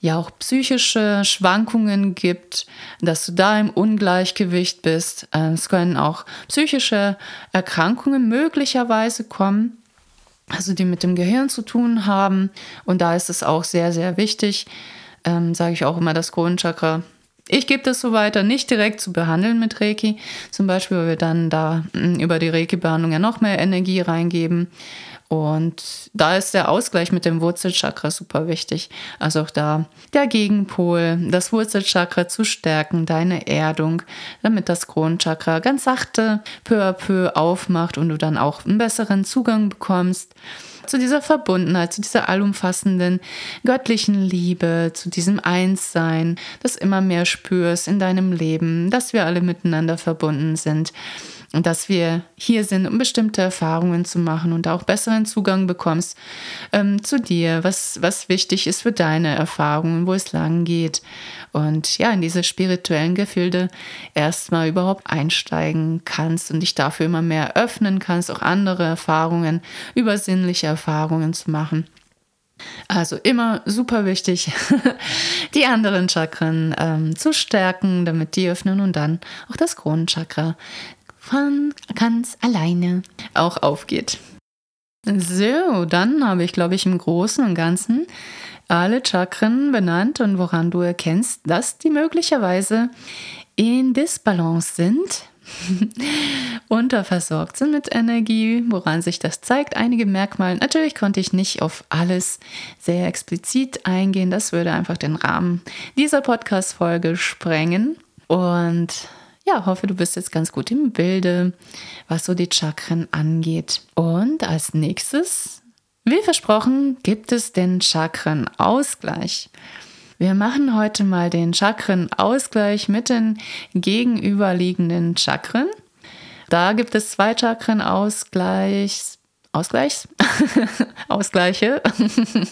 ja auch psychische Schwankungen gibt, dass du da im Ungleichgewicht bist. Äh, es können auch psychische Erkrankungen möglicherweise kommen, also die mit dem Gehirn zu tun haben. Und da ist es auch sehr, sehr wichtig, ähm, sage ich auch immer, das Kronenchakra ich gebe das so weiter, nicht direkt zu behandeln mit Reiki, zum Beispiel, weil wir dann da mm, über die Reiki-Behandlung ja noch mehr Energie reingeben. Und da ist der Ausgleich mit dem Wurzelchakra super wichtig. Also auch da der Gegenpol, das Wurzelchakra zu stärken, deine Erdung, damit das Kronenchakra ganz sachte peu à peu aufmacht und du dann auch einen besseren Zugang bekommst zu dieser Verbundenheit, zu dieser allumfassenden göttlichen Liebe, zu diesem Einssein, das immer mehr spürst in deinem Leben, dass wir alle miteinander verbunden sind und dass wir hier sind, um bestimmte Erfahrungen zu machen und auch besseren Zugang bekommst ähm, zu dir, was, was wichtig ist für deine Erfahrungen, wo es lang geht. Und ja, in diese spirituellen Gefilde erstmal überhaupt einsteigen kannst und dich dafür immer mehr öffnen kannst, auch andere Erfahrungen, übersinnliche Erfahrungen zu machen. Also immer super wichtig, <laughs> die anderen Chakren ähm, zu stärken, damit die öffnen und dann auch das Kronenchakra von ganz alleine auch aufgeht. So, dann habe ich, glaube ich, im Großen und Ganzen alle Chakren benannt und woran du erkennst, dass die möglicherweise in Disbalance sind, <laughs> unterversorgt sind mit Energie, woran sich das zeigt. Einige Merkmale. Natürlich konnte ich nicht auf alles sehr explizit eingehen. Das würde einfach den Rahmen dieser Podcast-Folge sprengen. Und ja, hoffe, du bist jetzt ganz gut im Bilde, was so die Chakren angeht. Und als nächstes, wie versprochen, gibt es den Chakrenausgleich. Wir machen heute mal den Chakrenausgleich mit den gegenüberliegenden Chakren. Da gibt es zwei Chakrenausgleichs Ausgleichs, <laughs> Ausgleiche.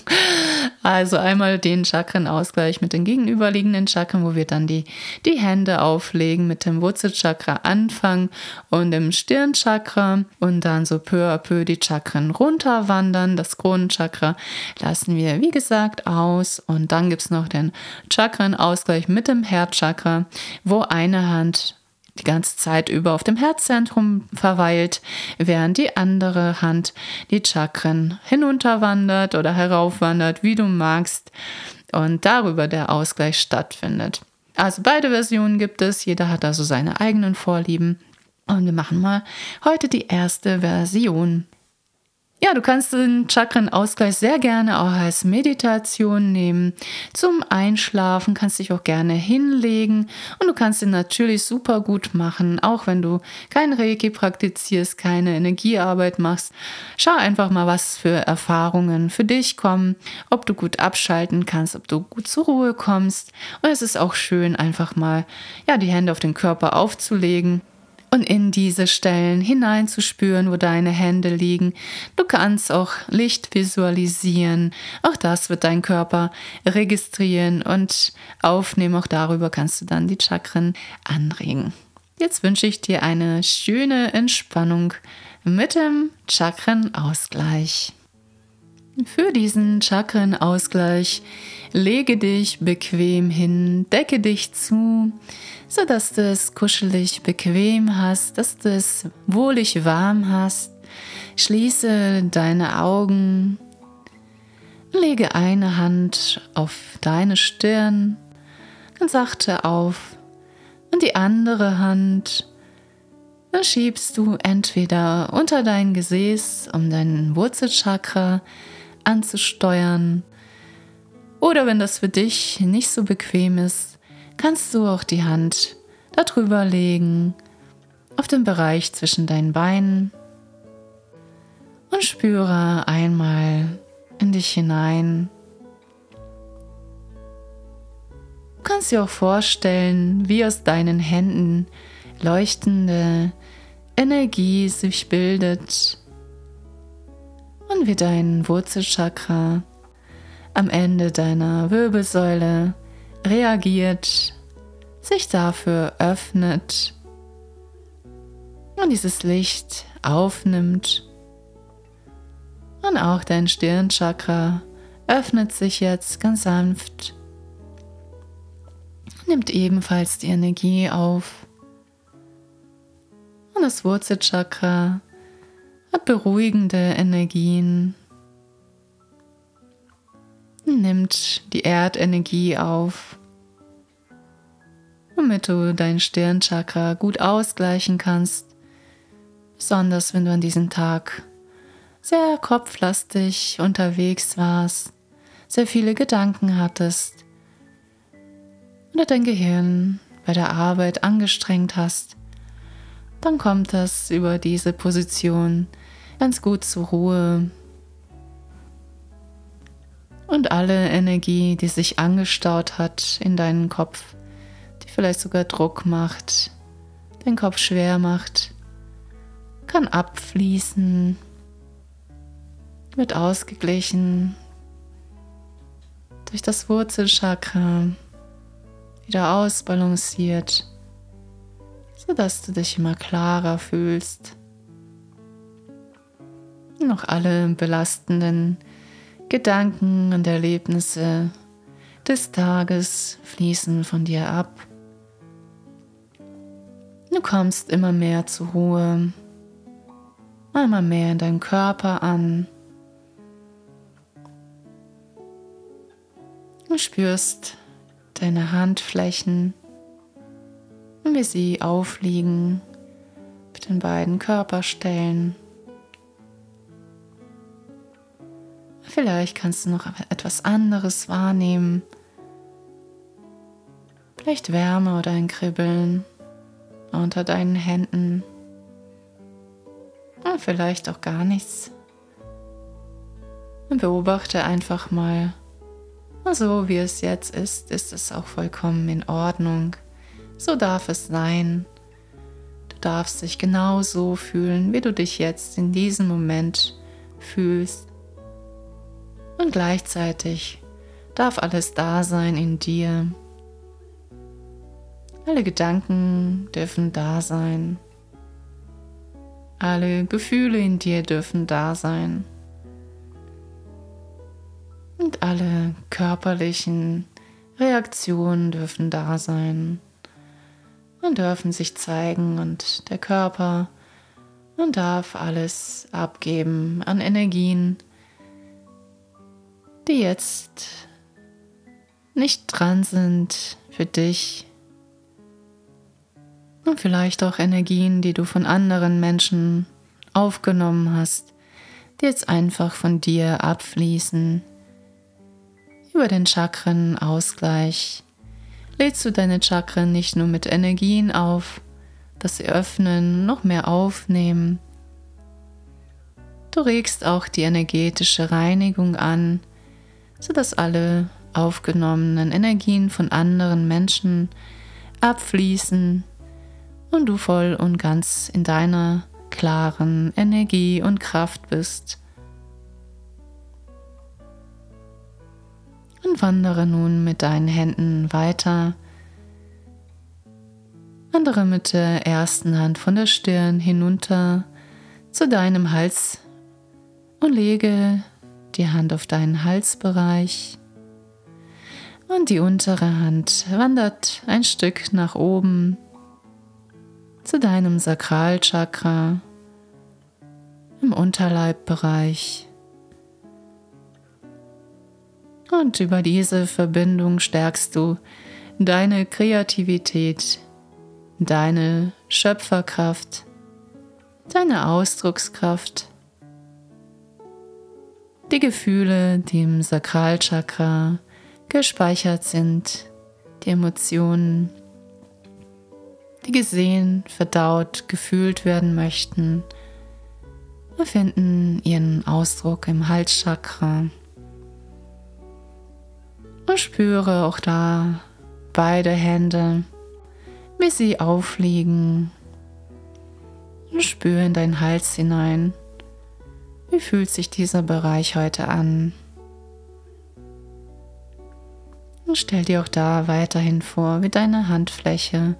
<laughs> also einmal den Chakrenausgleich mit den gegenüberliegenden Chakren, wo wir dann die, die Hände auflegen, mit dem Wurzelchakra anfangen und im Stirnchakra und dann so peu à peu die Chakren runterwandern. Das Kronenchakra lassen wir, wie gesagt, aus. Und dann gibt es noch den Chakrenausgleich mit dem Herzchakra, wo eine Hand die ganze Zeit über auf dem Herzzentrum verweilt, während die andere Hand die Chakren hinunterwandert oder heraufwandert, wie du magst, und darüber der Ausgleich stattfindet. Also beide Versionen gibt es, jeder hat also seine eigenen Vorlieben. Und wir machen mal heute die erste Version. Ja, du kannst den Chakrenausgleich sehr gerne auch als Meditation nehmen. Zum Einschlafen kannst dich auch gerne hinlegen und du kannst ihn natürlich super gut machen, auch wenn du kein Reiki praktizierst, keine Energiearbeit machst. Schau einfach mal, was für Erfahrungen für dich kommen, ob du gut abschalten kannst, ob du gut zur Ruhe kommst. Und es ist auch schön, einfach mal ja, die Hände auf den Körper aufzulegen und in diese Stellen hineinzuspüren, wo deine Hände liegen. Du kannst auch Licht visualisieren. Auch das wird dein Körper registrieren und aufnehmen. Auch darüber kannst du dann die Chakren anregen. Jetzt wünsche ich dir eine schöne Entspannung mit dem Chakrenausgleich. Für diesen Chakrenausgleich lege dich bequem hin, decke dich zu, sodass du es kuschelig bequem hast, dass du es wohlig warm hast. Schließe deine Augen, lege eine Hand auf deine Stirn, ganz sachte auf und die andere Hand dann schiebst du entweder unter dein Gesäß, um dein Wurzelchakra anzusteuern. Oder wenn das für dich nicht so bequem ist, kannst du auch die Hand darüber legen, auf den Bereich zwischen deinen Beinen und spüre einmal in dich hinein. Du kannst dir auch vorstellen, wie aus deinen Händen leuchtende Energie sich bildet und wie dein Wurzelchakra am Ende deiner Wirbelsäule reagiert, sich dafür öffnet und dieses Licht aufnimmt. Und auch dein Stirnchakra öffnet sich jetzt ganz sanft nimmt ebenfalls die Energie auf. Und das Wurzelchakra hat beruhigende Energien, nimmt die Erdenergie auf, womit du dein Stirnchakra gut ausgleichen kannst, besonders wenn du an diesem Tag sehr kopflastig unterwegs warst, sehr viele Gedanken hattest oder dein Gehirn bei der Arbeit angestrengt hast, dann kommt es über diese Position ganz gut zur Ruhe. Und alle Energie, die sich angestaut hat in deinen Kopf, die vielleicht sogar Druck macht, den Kopf schwer macht, kann abfließen, wird ausgeglichen durch das Wurzelchakra, wieder ausbalanciert, sodass du dich immer klarer fühlst. Noch alle belastenden Gedanken und Erlebnisse des Tages fließen von dir ab. Du kommst immer mehr zur Ruhe, immer mehr in deinem Körper an. Du spürst deine Handflächen, wie sie aufliegen mit den beiden Körperstellen. Vielleicht kannst du noch etwas anderes wahrnehmen. Vielleicht Wärme oder ein Kribbeln unter deinen Händen. Oder vielleicht auch gar nichts. Und beobachte einfach mal, so wie es jetzt ist, ist es auch vollkommen in Ordnung. So darf es sein. Du darfst dich genau so fühlen, wie du dich jetzt in diesem Moment fühlst. Und gleichzeitig darf alles da sein in dir. Alle Gedanken dürfen da sein. Alle Gefühle in dir dürfen da sein. Und alle körperlichen Reaktionen dürfen da sein und dürfen sich zeigen und der Körper und darf alles abgeben an Energien, die jetzt nicht dran sind für dich. Und vielleicht auch Energien, die du von anderen Menschen aufgenommen hast, die jetzt einfach von dir abfließen. Über den Chakrenausgleich lädst du deine Chakren nicht nur mit Energien auf, dass sie öffnen, noch mehr aufnehmen. Du regst auch die energetische Reinigung an, sodass alle aufgenommenen Energien von anderen Menschen abfließen und du voll und ganz in deiner klaren Energie und Kraft bist. und wandere nun mit deinen Händen weiter. Wandere mit der ersten Hand von der Stirn hinunter zu deinem Hals und lege die Hand auf deinen Halsbereich. Und die untere Hand wandert ein Stück nach oben zu deinem Sakralchakra im Unterleibbereich. Und über diese Verbindung stärkst du deine Kreativität, deine Schöpferkraft, deine Ausdruckskraft, die Gefühle, die im Sakralchakra gespeichert sind, die Emotionen, die gesehen, verdaut, gefühlt werden möchten, finden ihren Ausdruck im Halschakra. Und spüre auch da beide Hände, wie sie aufliegen. Und spüre in deinen Hals hinein. Wie fühlt sich dieser Bereich heute an? Und stell dir auch da weiterhin vor, wie deine Handfläche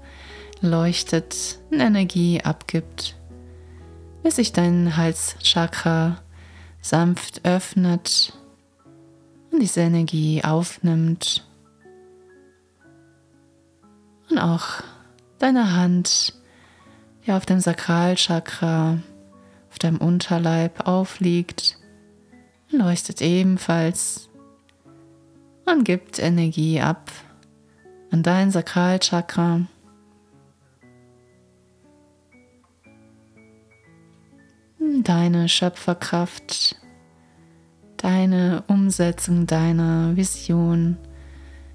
leuchtet und Energie abgibt, wie sich dein Halschakra sanft öffnet und diese Energie aufnimmt. Und auch deine Hand, die auf dem Sakralchakra, deinem Unterleib aufliegt, leuchtet ebenfalls und gibt Energie ab an dein Sakralchakra. Deine Schöpferkraft, deine Umsetzung deiner Vision,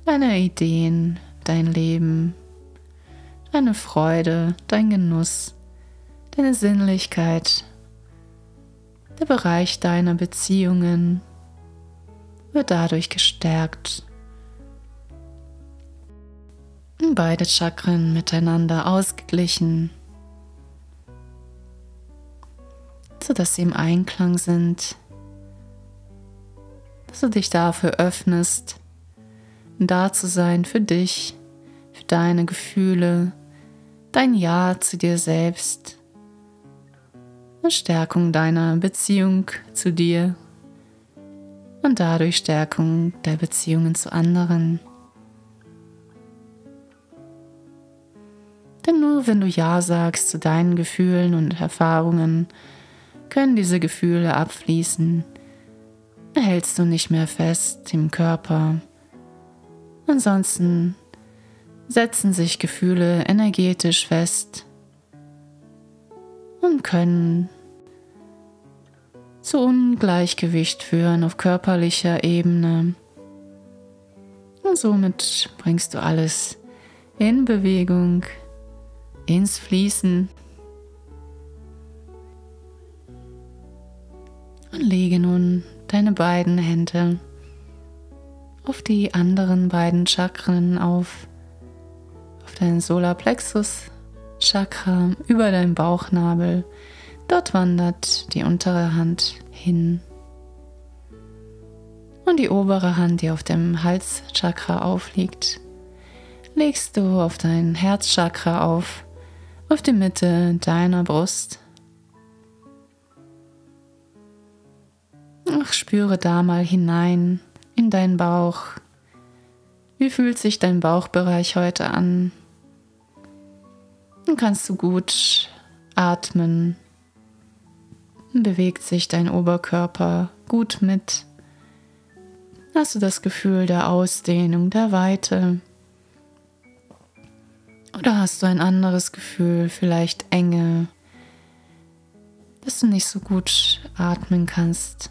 deine Ideen, dein Leben, deine Freude, dein Genuss, deine Sinnlichkeit, der Bereich deiner Beziehungen wird dadurch gestärkt. Beide Chakren miteinander ausgeglichen, sodass sie im Einklang sind, dass du dich dafür öffnest, da zu sein für dich, für deine Gefühle, dein Ja zu dir selbst, Stärkung deiner Beziehung zu dir und dadurch Stärkung der Beziehungen zu anderen. Denn nur wenn du Ja sagst zu deinen Gefühlen und Erfahrungen, können diese Gefühle abfließen, erhältst du nicht mehr fest im Körper. Ansonsten setzen sich Gefühle energetisch fest und können zu Ungleichgewicht führen auf körperlicher Ebene. Und somit bringst du alles in Bewegung, ins Fließen. Und lege nun deine beiden Hände auf die anderen beiden Chakren auf, auf deinen Solarplexus Chakra über deinen Bauchnabel Dort wandert die untere Hand hin. Und die obere Hand, die auf dem Halschakra aufliegt, legst du auf dein Herzchakra auf, auf die Mitte deiner Brust. Ach, spüre da mal hinein in deinen Bauch. Wie fühlt sich dein Bauchbereich heute an? Dann kannst du gut atmen bewegt sich dein Oberkörper gut mit. Hast du das Gefühl der Ausdehnung, der Weite? Oder hast du ein anderes Gefühl, vielleicht Enge, dass du nicht so gut atmen kannst?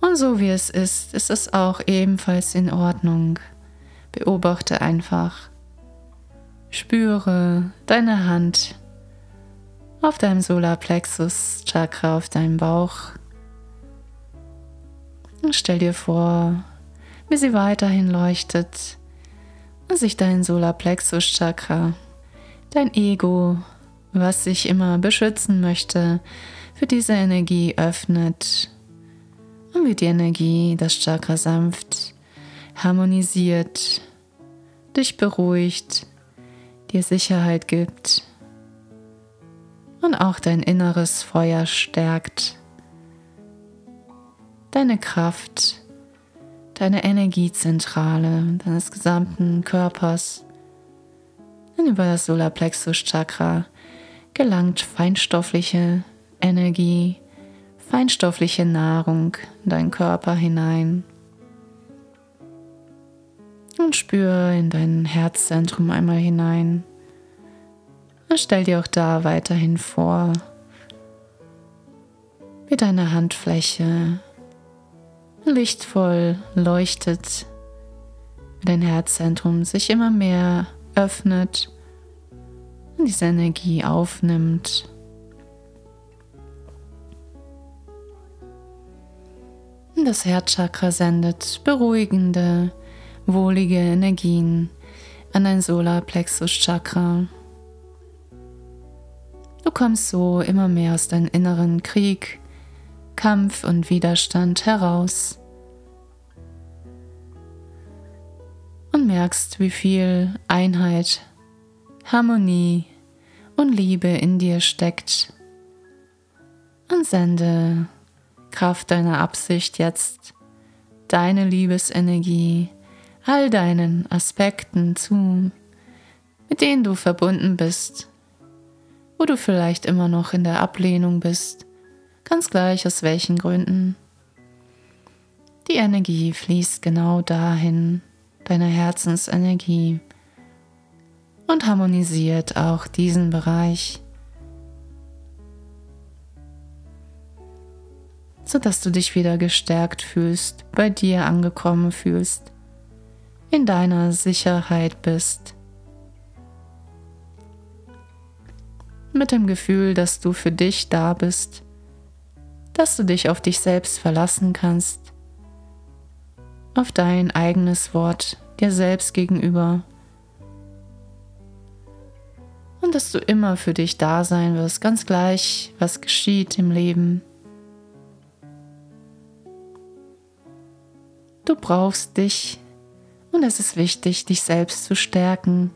Und so wie es ist, ist es auch ebenfalls in Ordnung. Beobachte einfach. Spüre deine Hand auf deinem Solarplexus Chakra, auf deinem Bauch. Und stell dir vor, wie sie weiterhin leuchtet. Und sich dein Solarplexus Chakra, dein Ego, was sich immer beschützen möchte, für diese Energie öffnet. Und wie die Energie das Chakra sanft harmonisiert, dich beruhigt, dir Sicherheit gibt und auch dein inneres Feuer stärkt. Deine Kraft, deine Energiezentrale deines gesamten Körpers. Und über das Solarplexus Chakra gelangt feinstoffliche Energie, feinstoffliche Nahrung in deinen Körper hinein. Und spüre in dein Herzzentrum einmal hinein. Und stell dir auch da weiterhin vor, wie deine Handfläche lichtvoll leuchtet, wie dein Herzzentrum sich immer mehr öffnet und diese Energie aufnimmt. Das Herzchakra sendet beruhigende, wohlige Energien an dein Solarplexus-Chakra. Du kommst so immer mehr aus deinem inneren Krieg, Kampf und Widerstand heraus und merkst, wie viel Einheit, Harmonie und Liebe in dir steckt. Und sende Kraft deiner Absicht jetzt deine Liebesenergie all deinen Aspekten zu, mit denen du verbunden bist, wo du vielleicht immer noch in der Ablehnung bist, ganz gleich aus welchen Gründen. Die Energie fließt genau dahin, deine Herzensenergie, und harmonisiert auch diesen Bereich, sodass du dich wieder gestärkt fühlst, bei dir angekommen fühlst, in deiner Sicherheit bist. Mit dem Gefühl, dass du für dich da bist, dass du dich auf dich selbst verlassen kannst, auf dein eigenes Wort dir selbst gegenüber und dass du immer für dich da sein wirst, ganz gleich, was geschieht im Leben. Du brauchst dich und es ist wichtig, dich selbst zu stärken,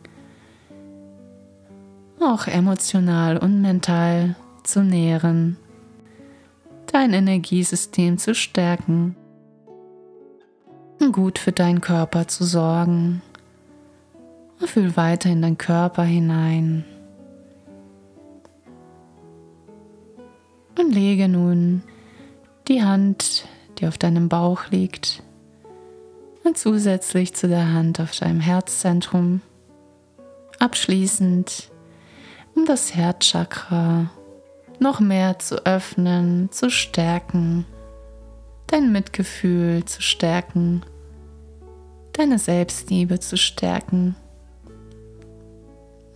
auch emotional und mental zu nähren, dein Energiesystem zu stärken, gut für deinen Körper zu sorgen. Fühl weiter in deinen Körper hinein. Und lege nun die Hand, die auf deinem Bauch liegt, und zusätzlich zu der Hand auf deinem Herzzentrum. Abschließend, um das Herzchakra noch mehr zu öffnen, zu stärken, dein Mitgefühl zu stärken, deine Selbstliebe zu stärken.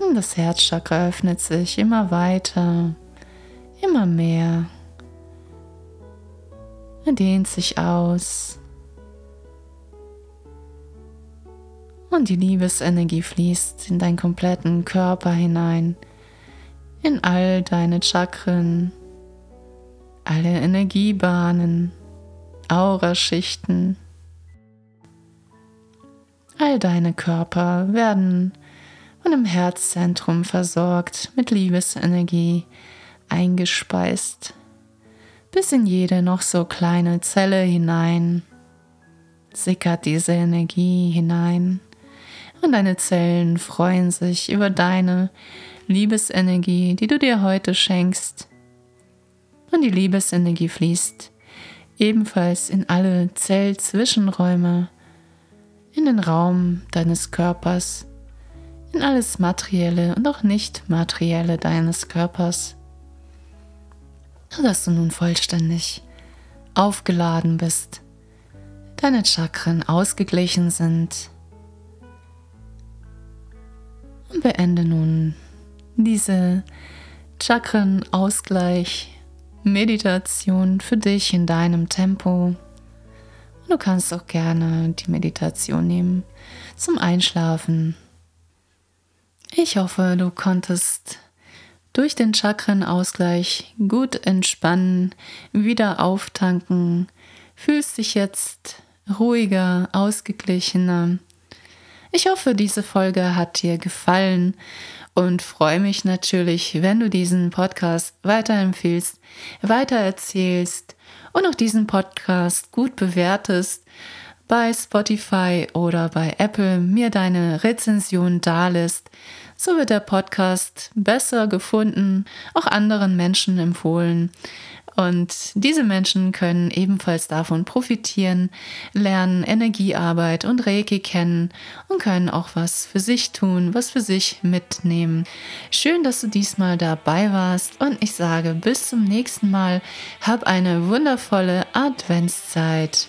Und das Herzchakra öffnet sich immer weiter immer mehr. Er dehnt sich aus. Und die Liebesenergie fließt in deinen kompletten Körper hinein, in all deine Chakren, alle Energiebahnen, Auraschichten. All deine Körper werden von dem Herzzentrum versorgt mit Liebesenergie, eingespeist, bis in jede noch so kleine Zelle hinein sickert diese Energie hinein und deine Zellen freuen sich über deine Liebesenergie, die du dir heute schenkst. Und die Liebesenergie fließt ebenfalls in alle Zellzwischenräume, in den Raum deines Körpers, in alles Materielle und auch Nicht-Materielle deines Körpers sodass du nun vollständig aufgeladen bist, deine Chakren ausgeglichen sind. Und beende nun diese Chakrenausgleich Meditation für dich in deinem Tempo. Du kannst auch gerne die Meditation nehmen zum Einschlafen. Ich hoffe, du konntest durch den Chakrenausgleich gut entspannen, wieder auftanken, fühlst dich jetzt ruhiger, ausgeglichener. Ich hoffe, diese Folge hat dir gefallen und freue mich natürlich, wenn du diesen Podcast weiterempfehlst, weitererzählst und auch diesen Podcast gut bewertest bei Spotify oder bei Apple mir deine Rezension dalässt so wird der Podcast besser gefunden, auch anderen Menschen empfohlen. Und diese Menschen können ebenfalls davon profitieren, lernen Energiearbeit und Reiki kennen und können auch was für sich tun, was für sich mitnehmen. Schön, dass du diesmal dabei warst und ich sage bis zum nächsten Mal. Hab eine wundervolle Adventszeit.